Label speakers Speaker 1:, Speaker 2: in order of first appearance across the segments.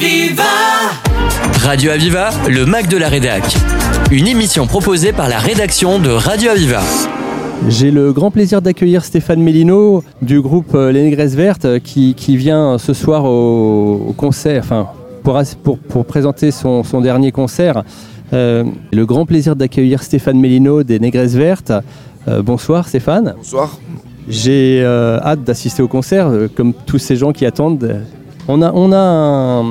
Speaker 1: Aviva
Speaker 2: Radio Aviva, le Mac de la Rédac. Une émission proposée par la rédaction de Radio Aviva.
Speaker 3: J'ai le grand plaisir d'accueillir Stéphane Mélino du groupe euh, Les Négresses Vertes euh, qui, qui vient ce soir au, au concert, enfin pour, as- pour, pour présenter son, son dernier concert. Euh, le grand plaisir d'accueillir Stéphane Mélino des Négresses Vertes. Euh, bonsoir Stéphane.
Speaker 4: Bonsoir.
Speaker 3: J'ai euh, hâte d'assister au concert, euh, comme tous ces gens qui attendent. On a, on a un,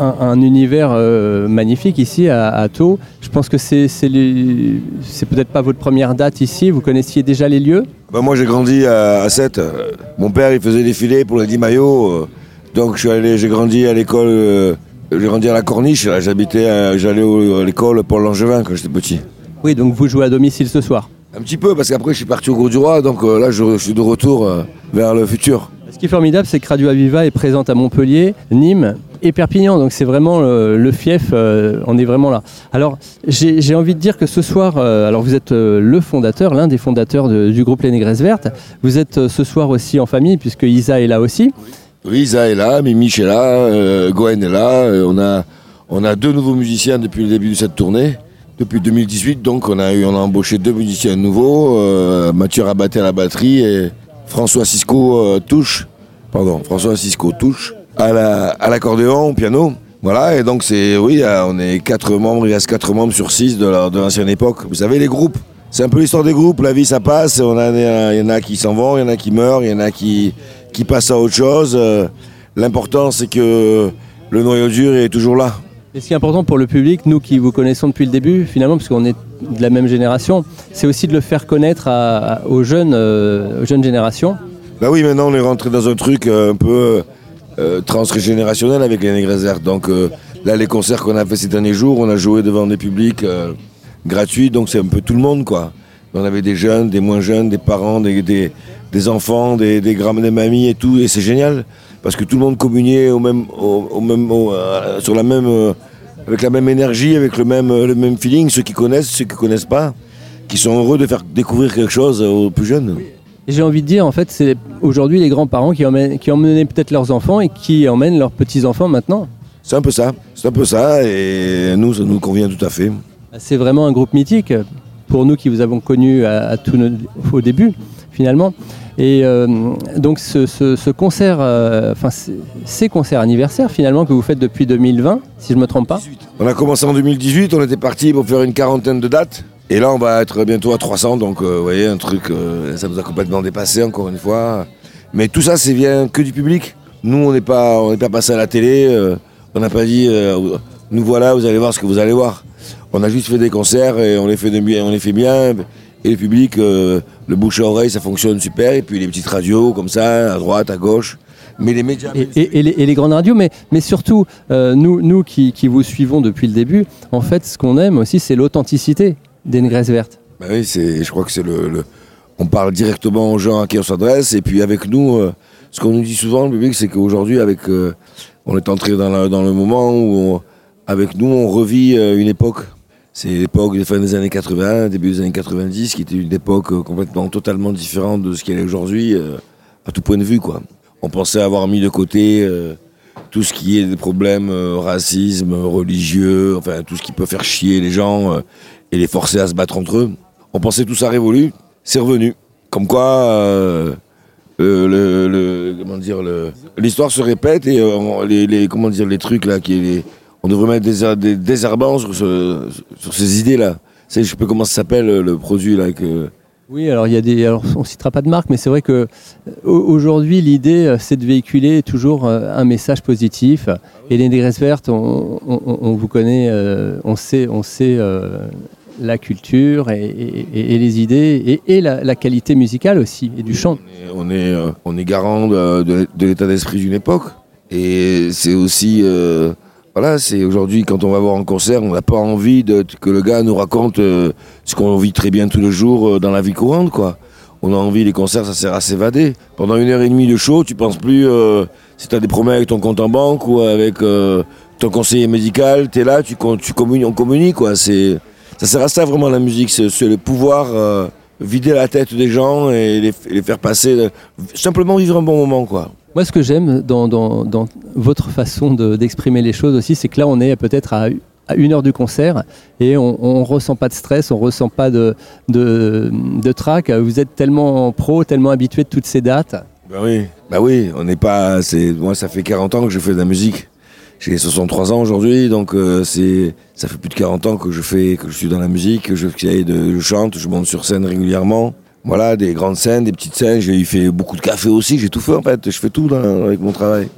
Speaker 3: un- un univers euh, magnifique ici à, à. Je pense que c'est c'est les- c'est peut-être pas votre première date ici. Vous connaissiez déjà les lieux?
Speaker 4: Bah, moi j'ai grandi à, à Sète. Mon père il faisait défiler pour les 10 maillots. euh, donc je suis allé, j'ai grandi à l'école, euh, j'ai grandi à la Corniche. là. J'habitais, à- j'allais au- à l'école Paul Langevin quand j'étais petit.
Speaker 3: Oui, donc vous jouez à domicile ce soir?
Speaker 4: Un petit peu parce qu'après je suis parti au Gros du Roi, donc euh, là je, je suis de retour euh, vers le futur.
Speaker 3: Qui est formidable, c'est que Radio Aviva est présente à Montpellier, Nîmes et Perpignan. Donc c'est vraiment le, le fief, euh, on est vraiment là. Alors j'ai envie de dire que ce soir, euh, alors vous êtes euh, le fondateur, l'un des fondateurs du groupe Les Négresses Vertes. Vous êtes euh, ce soir aussi en famille, puisque Isa est là aussi.
Speaker 4: Oui, Isa est là, Mimich est là, euh, Goen est là. euh, on, a, on a deux nouveaux musiciens depuis le début de cette tournée. Depuis 2018, donc on a, eu, on a embauché deux musiciens nouveaux, euh, Mathieu Rabaté à la batterie et François Cisco euh, touche, pardon, François Cisco touche à la- à l'accordéon, au piano. Voilà, et donc c'est, oui, euh, on est quatre membres, il reste quatre membres sur six de la- de l'ancienne époque. Vous savez, les groupes, c'est un peu l'histoire des groupes, la vie ça passe, il y en a qui s'en vont, il y en a qui meurent, il y en a qui, qui passent à autre chose. Euh, L'important c'est que le noyau dur est toujours là.
Speaker 3: Et ce qui est important pour le public, nous qui vous connaissons depuis le début, finalement, parce qu'on est de la même génération, c'est aussi de le faire connaître aux, jeunes, euh, aux jeunes générations.
Speaker 4: Bah oui, maintenant on est rentré dans un truc euh, un peu euh, transgénérationnel avec les Négresses Vertes. Donc euh, là, les concerts qu'on a fait ces derniers jours, on a joué devant des publics euh, gratuits, donc c'est un peu tout le monde quoi. On avait des jeunes, des moins jeunes, des parents, des, enfants, des, grands, des mamies et tout, et c'est génial parce que tout le monde communiait au même, au, euh, sur la même, euh, avec la même énergie, avec le même, euh, le même feeling. Ceux qui connaissent, ceux qui connaissent pas, qui sont heureux de faire découvrir quelque chose aux plus jeunes.
Speaker 3: J'ai envie de dire, en fait, c'est aujourd'hui les grands-parents qui emmènent, qui emmenaient peut-être leurs enfants et qui emmènent leurs petits-enfants maintenant.
Speaker 4: C'est un peu ça, c'est un peu ça, et nous, ça nous convient tout à fait.
Speaker 3: C'est vraiment un groupe mythique pour nous qui vous avons connus à, à tout notre- au début, finalement. Et euh, donc ce, ce- ce concert, euh, enfin ces concerts anniversaires finalement que vous faites depuis 2020, si je ne me trompe pas.
Speaker 4: On a commencé en 2018, on était parti pour faire une quarantaine de dates, et là on va être bientôt à 300, donc euh, vous voyez, un truc, euh, ça nous a complètement dépassé encore une fois. Mais tout ça, c'est vient que du public. Nous, on n'est pas, on pas passé à la télé, euh, on n'a pas dit, nous voilà, vous allez voir ce que vous allez voir. On a juste fait des concerts et on les fait, de bien, on les fait bien. Et le public, le bouche à oreille, ça fonctionne super. Et puis les petites radios comme ça, à droite, à gauche. Mais les médias.
Speaker 3: Et, et- les, grandes radios, mais, surtout, nous, nous qui vous suivons depuis le début, en fait, ce qu'on aime aussi, c'est l'authenticité des Négresses Vertes.
Speaker 4: Bah oui, je crois que c'est le, On parle directement aux gens à qui on s'adresse. Et puis avec nous, euh, ce qu'on nous dit souvent, le public, c'est qu'aujourd'hui, avec, euh, on est entré dans, le moment où, avec nous, on revit euh, une époque. C'est l'époque des fin des années 80, début des années 90, qui était une époque complètement, totalement différente de ce qu'elle est aujourd'hui, à tout point de vue. On pensait avoir mis de côté tout ce qui est des problèmes racisme, religieux, enfin tout ce qui peut faire chier les gens et les forcer à se battre entre eux. On pensait tout ça révolu, c'est revenu. Comme quoi, euh, le, le- le- comment dire, le- l'histoire se répète et euh, les, les- comment dire, les trucs là, qui, les- on devrait mettre des, des sur, ce- sur ces idées là. Je sais pas comment ça s'appelle le produit là. Que...
Speaker 3: Oui, alors il y a des, alors on citera pas de marque, mais c'est vrai que euh, au- aujourd'hui l'idée euh, c'est de véhiculer toujours euh, un message positif. Et les Négresses Vertes, on, on- on- on vous connaît, euh, on sait, on sait euh, la culture et, et- et- et les idées et, et la, la qualité musicale aussi et du chant.
Speaker 4: On est, euh, on est garant de, de- de l'état d'esprit d'une époque. Et c'est aussi. euh, voilà, c'est aujourd'hui, quand on va voir un concert, on n'a pas envie de, que le gars nous raconte euh, ce qu'on vit très bien tous les jours euh, dans la vie courante, quoi. On a envie, les concerts, ça sert à s'évader. Pendant une heure et demie de show, tu penses plus euh, si tu as des problèmes avec ton compte en banque ou avec euh, ton conseiller médical, tu es là, tu, tu communies, on communie, quoi. C'est, ça sert à ça vraiment la musique, c'est, le pouvoir euh, vider la tête des gens et les, faire passer, euh, simplement vivre un bon moment, quoi.
Speaker 3: Moi, ce que j'aime dans, dans- dans votre façon de- d'exprimer les choses aussi, c'est que là, on est peut-être à, à une heure du concert et on ne ressent pas de stress, on ressent pas de, de, de trac. Vous êtes tellement pro, tellement habitué de toutes ces dates.
Speaker 4: Bah oui, bah oui, on n'est pas. Moi, ça fait 40 ans que je fais de la musique. J'ai 63 ans aujourd'hui, donc euh, c'est ça fait plus de 40 ans que je fais que je suis dans la musique, que je, chante, je monte sur scène régulièrement. Voilà, des grandes scènes, des petites scènes. J'ai fait beaucoup de café aussi. J'ai tout fait en fait. Je fais tout avec mon travail.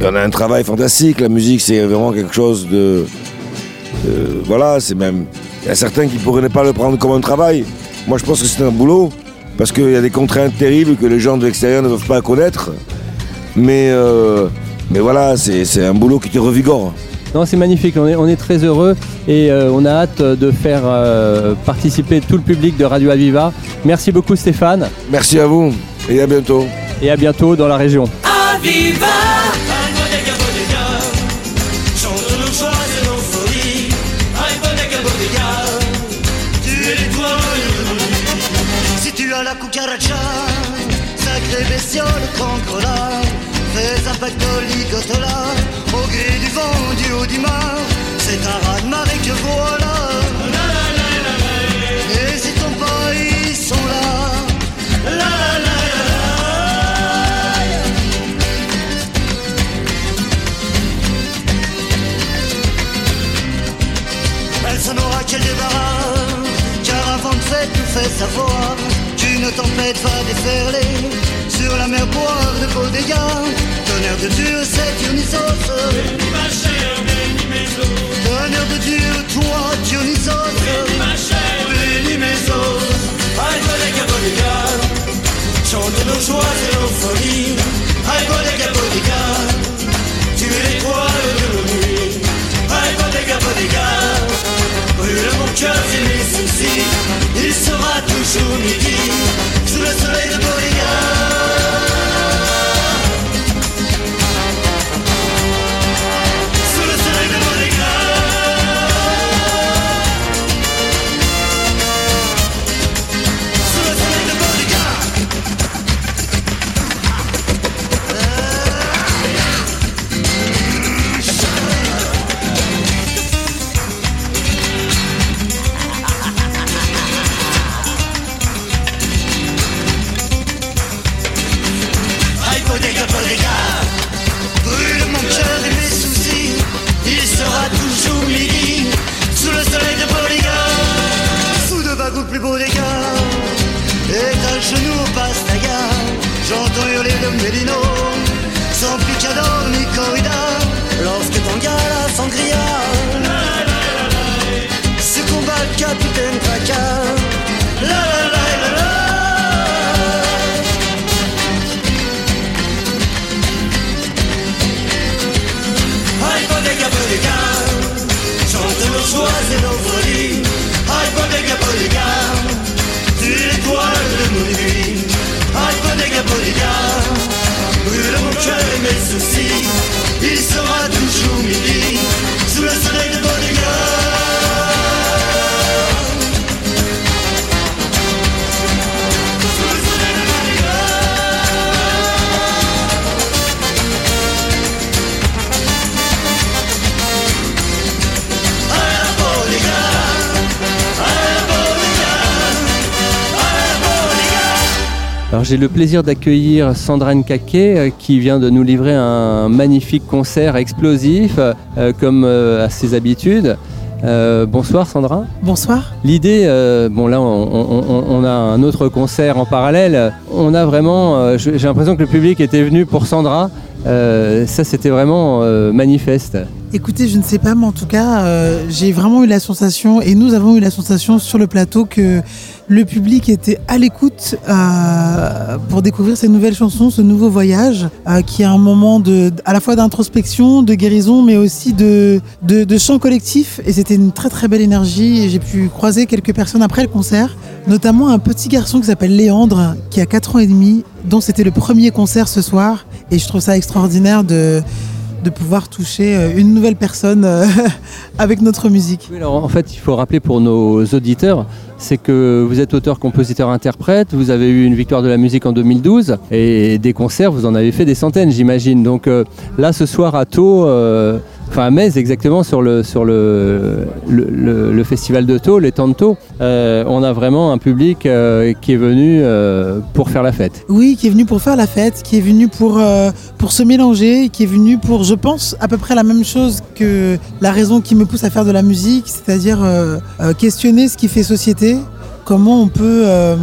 Speaker 4: Et on a un travail fantastique. La musique, c'est vraiment quelque chose de, de- voilà, c'est même. Il y a certains qui pourraient ne pas le prendre comme un travail. Moi, je pense que c'est un boulot parce qu'il y a des contraintes terribles que les gens de l'extérieur ne peuvent pas connaître. Mais, euh, mais voilà, c'est c'est un boulot qui te revigore.
Speaker 3: Non, c'est magnifique, on est, on est très heureux et euh, on a hâte de faire euh, participer tout le public de Radio Aviva. Merci beaucoup Stéphane
Speaker 4: Merci à vous et à bientôt.
Speaker 3: et à bientôt dans la région.
Speaker 1: Aviva
Speaker 5: Si tu as la cucaracha, sacré bestiole fais un pactole ligotola, au gré du vent du haut du mar, c'est un raz de marée que voilà. N'hésitons pas, ils sont là. La, la, la, la. Elle s'en aura quel débarras, car avant de fête nous fait savoir qu'une tempête va déferler sur la mer boire de beaux dégâts. Tonnerre de Dieu, c'est Dionysos.
Speaker 1: Ma chère, bénis mes os.
Speaker 5: Tonnerre de Dieu, toi, Dionysos.
Speaker 1: Ma chère, bénis mes os. Chante nos joies et nos folies. Aïe, bodega, bodega Tu es l'étoile de nos nuits. Bodega, bodega Brûle mon cœur et mes soucis Il sera toujours midi. Sous le soleil de the burger guy. Bodega, bodega Brûle mon cœur
Speaker 3: Alors j'ai le plaisir d'accueillir Sandra Nkake euh, qui vient de nous livrer un magnifique concert explosif euh, comme euh, à ses habitudes. Euh, bonsoir Sandra.
Speaker 6: Bonsoir.
Speaker 3: L'idée, euh, bon là on, on- on- on a un autre concert en parallèle. On a vraiment, euh, j'ai l'impression que le public était venu pour Sandra. Ça c'était vraiment manifeste.
Speaker 6: Écoutez, je ne sais pas, mais en tout cas, euh, j'ai vraiment eu la sensation, et nous avons eu la sensation sur le plateau que le public était à l'écoute euh, pour découvrir ces nouvelles chansons, ce nouveau voyage, euh, qui est un moment à la fois d'introspection, de guérison, mais aussi de, de, de chant collectif. Et c'était une très très belle énergie. Et j'ai pu croiser quelques personnes après le concert, notamment un petit garçon qui s'appelle Léandre, qui a 4 ans et demi, dont c'était le premier concert ce soir. Et je trouve ça extraordinaire de de pouvoir toucher euh, une nouvelle personne euh, avec notre musique.
Speaker 3: En fait, il faut rappeler pour nos auditeurs, c'est que vous êtes auteur, compositeur, interprète, vous avez eu une victoire de la musique en 2012 et des concerts, vous en avez fait des centaines, j'imagine. Donc euh, là, ce soir à Taux, enfin à Metz exactement, sur le, sur le, le, festival de Taux, les temps euh, on a vraiment un public euh, qui est venu euh, pour faire la fête.
Speaker 6: Oui, qui est venu pour faire la fête, qui est venu pour, pour se mélanger, qui est venu pour, je pense, à peu près la même chose que la raison qui me pousse à faire de la musique, c'est-à-dire questionner ce qui fait société, comment on peut euh,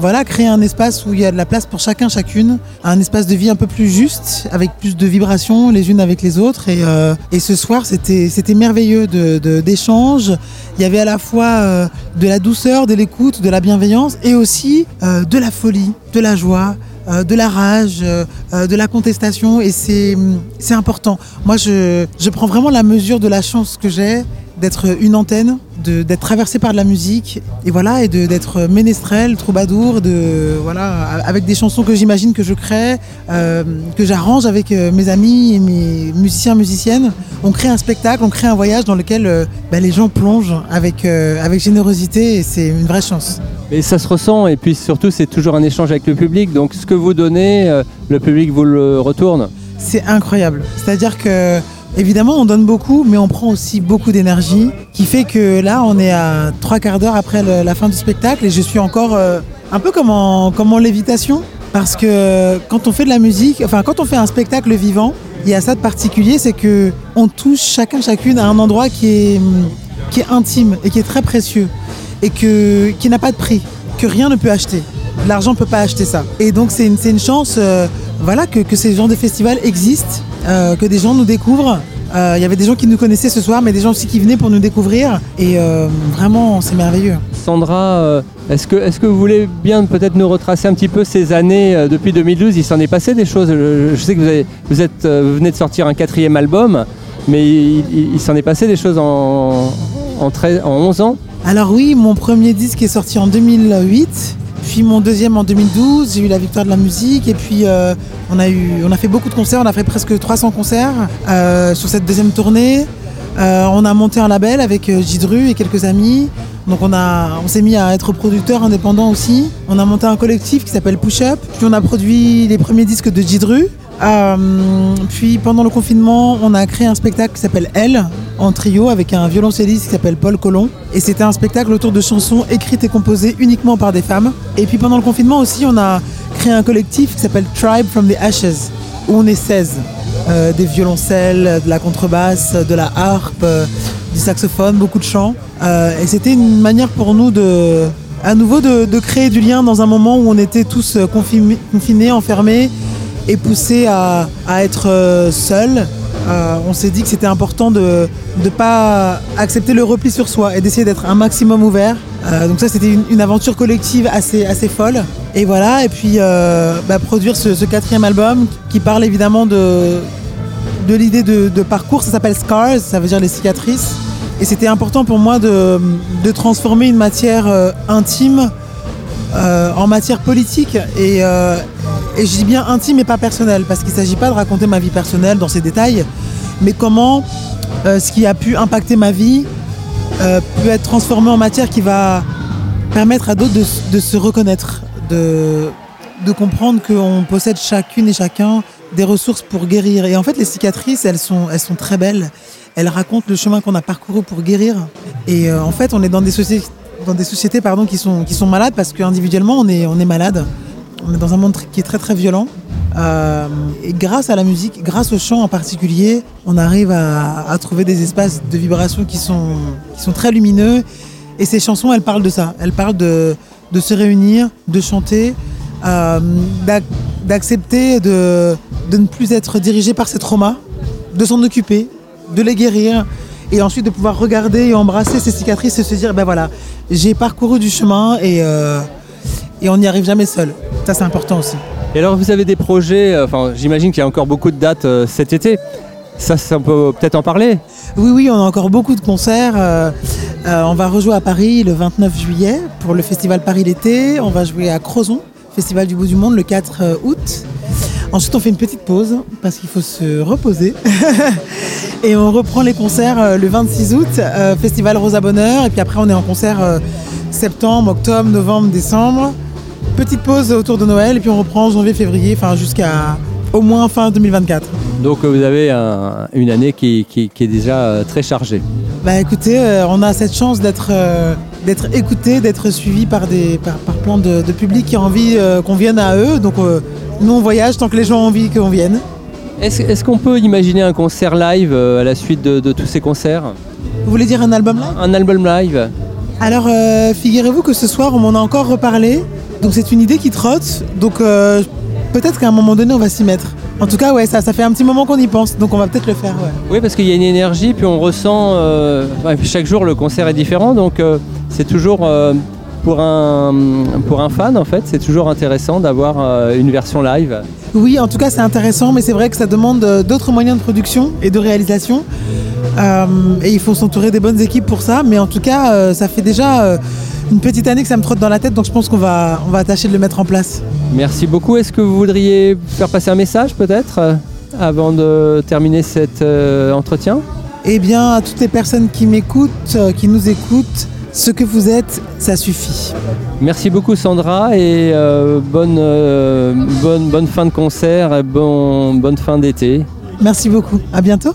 Speaker 6: voilà, créer un espace où il y a de la place pour chacun, chacune, un espace de vie un peu plus juste, avec plus de vibrations les unes avec les autres. Et, euh, et ce soir, c'était merveilleux de- de- d'échanges. Il y avait à la fois euh, de la douceur, de l'écoute, de la bienveillance et aussi de la folie, de la joie. de la rage, de la contestation et c'est important. Moi je, je prends vraiment la mesure de la chance que j'ai d'être une antenne, de- d'être traversée par de la musique et voilà et de- d'être ménestrel, troubadour, de voilà avec des chansons que j'imagine que je crée, euh, que j'arrange avec euh, mes amis et mes musiciens musiciennes. On crée un spectacle, on crée un voyage dans lequel euh, bah, les gens plongent avec euh, avec générosité et c'est une vraie chance.
Speaker 3: Et ça se ressent, et puis surtout, c'est toujours un échange avec le public. Donc ce que vous donnez, le public vous le retourne.
Speaker 6: C'est incroyable. C'est-à-dire que, évidemment, on donne beaucoup, mais on prend aussi beaucoup d'énergie, qui fait que là, on est à trois quarts d'heure après la fin du spectacle et je suis encore euh, un peu comme en, comme lévitation. Parce que quand on fait de la musique, enfin, quand on fait un spectacle vivant, il y a ça de particulier, c'est que on touche chacun, chacune à un endroit qui est, est intime et qui est très précieux et qui n'a pas de prix, que rien ne peut acheter. L'argent ne peut pas acheter ça. Et donc c'est une, une chance euh, voilà, que, que ces genres de festivals existent, euh, que des gens nous découvrent. Euh, Il y avait des gens qui nous connaissaient ce soir, mais des gens aussi qui venaient pour nous découvrir. Et euh, vraiment, c'est merveilleux.
Speaker 3: Sandra, est-ce que, est que vous voulez bien peut-être nous retracer un petit peu ces années depuis 2012 Il s'en est passé des choses. Je, je sais que vous, avez- vous, êtes, vous venez de sortir un quatrième album, mais il, il- il s'en est passé des choses en, en, 13 en 11 ans?
Speaker 6: Alors oui, mon premier disque est sorti en 2008, puis mon deuxième en 2012. J'ai eu la victoire de la musique et puis euh, on, a eu, on a fait beaucoup de concerts, on a fait presque 300 concerts euh, sur cette deuxième tournée. Euh, on a monté un label avec euh, Gidru et quelques amis. Donc on, a, on s'est mis à être producteur indépendant aussi. On a monté un collectif qui s'appelle Push Up. Puis on a produit les premiers disques de Gidru. Euh, puis pendant le confinement, on a créé un spectacle qui s'appelle Elle en trio avec un violoncelliste qui s'appelle Paul Collomb. Et c'était un spectacle autour de chansons écrites et composées uniquement par des femmes. Et puis pendant le confinement aussi, on a créé un collectif qui s'appelle Tribe from the Ashes, où on est 16. Euh, des violoncelles, de la contrebasse, de la harpe, euh, du saxophone, beaucoup de chants. Euh, et c'était une manière pour nous de, à nouveau de, créer du lien dans un moment où on était tous confinés, enfermés et poussés à, à être seuls. Euh, on s'est dit que c'était important de ne pas accepter le repli sur soi et d'essayer d'être un maximum ouvert. Euh, donc ça, c'était une, aventure collective assez, folle. Et voilà, et puis euh, bah, produire ce, quatrième album qui parle évidemment de, l'idée de, parcours, ça s'appelle Scars, ça veut dire les cicatrices. Et c'était important pour moi de, transformer une matière intime en matière politique. Et je dis bien intime et pas personnelle, parce qu'il ne s'agit pas de raconter ma vie personnelle dans ses détails, mais comment euh, ce qui a pu impacter ma vie euh, peut être transformé en matière qui va permettre à d'autres de, se reconnaître, de, de comprendre qu'on possède chacune et chacun des ressources pour guérir. Et en fait, les cicatrices, elles sont, elles sont très belles. Elles racontent le chemin qu'on a parcouru pour guérir. Et euh, en fait, on est dans des sociétés, dans des sociétés pardon, qui, sont, qui sont malades parce qu'individuellement, on est, on est malade. On est dans un monde qui est très très violent. Euh, et grâce à la musique, grâce au chant en particulier, on arrive à, trouver des espaces de vibration qui sont, qui sont très lumineux. Et ces chansons, elles parlent de ça. Elles parlent de, de se réunir, de chanter, euh, d'ac- d'accepter de, de ne plus être dirigé par ses traumas, de s'en occuper, de les guérir, et ensuite de pouvoir regarder et embrasser ces cicatrices et se dire, ben voilà, j'ai parcouru du chemin et, euh, et on n'y arrive jamais seul. Ça, c'est important aussi.
Speaker 3: Et alors, vous avez des projets, euh, enfin, j'imagine qu'il y a encore beaucoup de dates euh, cet été. Ça, ça, on peut peut-être en parler.
Speaker 6: Oui, oui, on a encore beaucoup de concerts. Euh, euh, on va rejouer à Paris le 29 juillet pour le festival Paris l'été. On va jouer à Crozon, Festival du bout du monde, le 4 août. Ensuite, on fait une petite pause parce qu'il faut se reposer. et on reprend les concerts euh, le 26 août, euh, Festival Rosa Bonheur. Et puis après, on est en concert euh, septembre, octobre, novembre, décembre. Petite pause autour de Noël. Et puis on reprend janvier, février, enfin jusqu'à au moins fin 2024.
Speaker 3: Donc vous avez un- une année qui, qui- qui est déjà euh, très chargée.
Speaker 6: Bah écoutez, euh, on a cette chance d'être euh, d'être écouté, d'être suivi par, des, par, par plein de, de public qui ont envie euh, qu'on vienne à eux. Donc euh, nous, on voyage tant que les gens ont envie qu'on vienne.
Speaker 3: Est-ce est-ce qu'on peut imaginer un concert live euh, à la suite de, de tous ces concerts?
Speaker 6: Vous voulez dire un album live?
Speaker 3: Un album live
Speaker 6: Alors, euh, figurez-vous que ce soir, on m'en a encore reparlé. Donc, c'est une idée qui trotte. Donc, euh, peut-être qu'à un moment donné, on va s'y mettre. En tout cas, ouais, ça, ça fait un petit moment qu'on y pense. Donc, on va peut-être le faire. Ouais.
Speaker 3: Oui, parce qu'il y a une énergie, puis on ressent. euh, chaque jour, le concert est différent, donc euh, c'est toujours. euh, pour un, pour un fan, en fait, c'est toujours intéressant d'avoir une version live.
Speaker 6: Oui, en tout cas, c'est intéressant, mais c'est vrai que ça demande d'autres moyens de production et de réalisation. Et il faut s'entourer des bonnes équipes pour ça. Mais en tout cas, ça fait déjà une petite année que ça me trotte dans la tête. Donc, je pense qu'on va, on va tâcher de le mettre en place.
Speaker 3: Merci beaucoup. Est-ce que vous voudriez faire passer un message, peut-être, euh, avant de terminer cet euh, entretien?
Speaker 6: Eh bien, à toutes les personnes qui m'écoutent, euh, qui nous écoutent, ce que vous êtes, ça suffit.
Speaker 3: Merci beaucoup, Sandra, et euh, bonne, euh, bonne, bonne fin de concert et bon, bonne fin d'été.
Speaker 6: Merci beaucoup. À bientôt.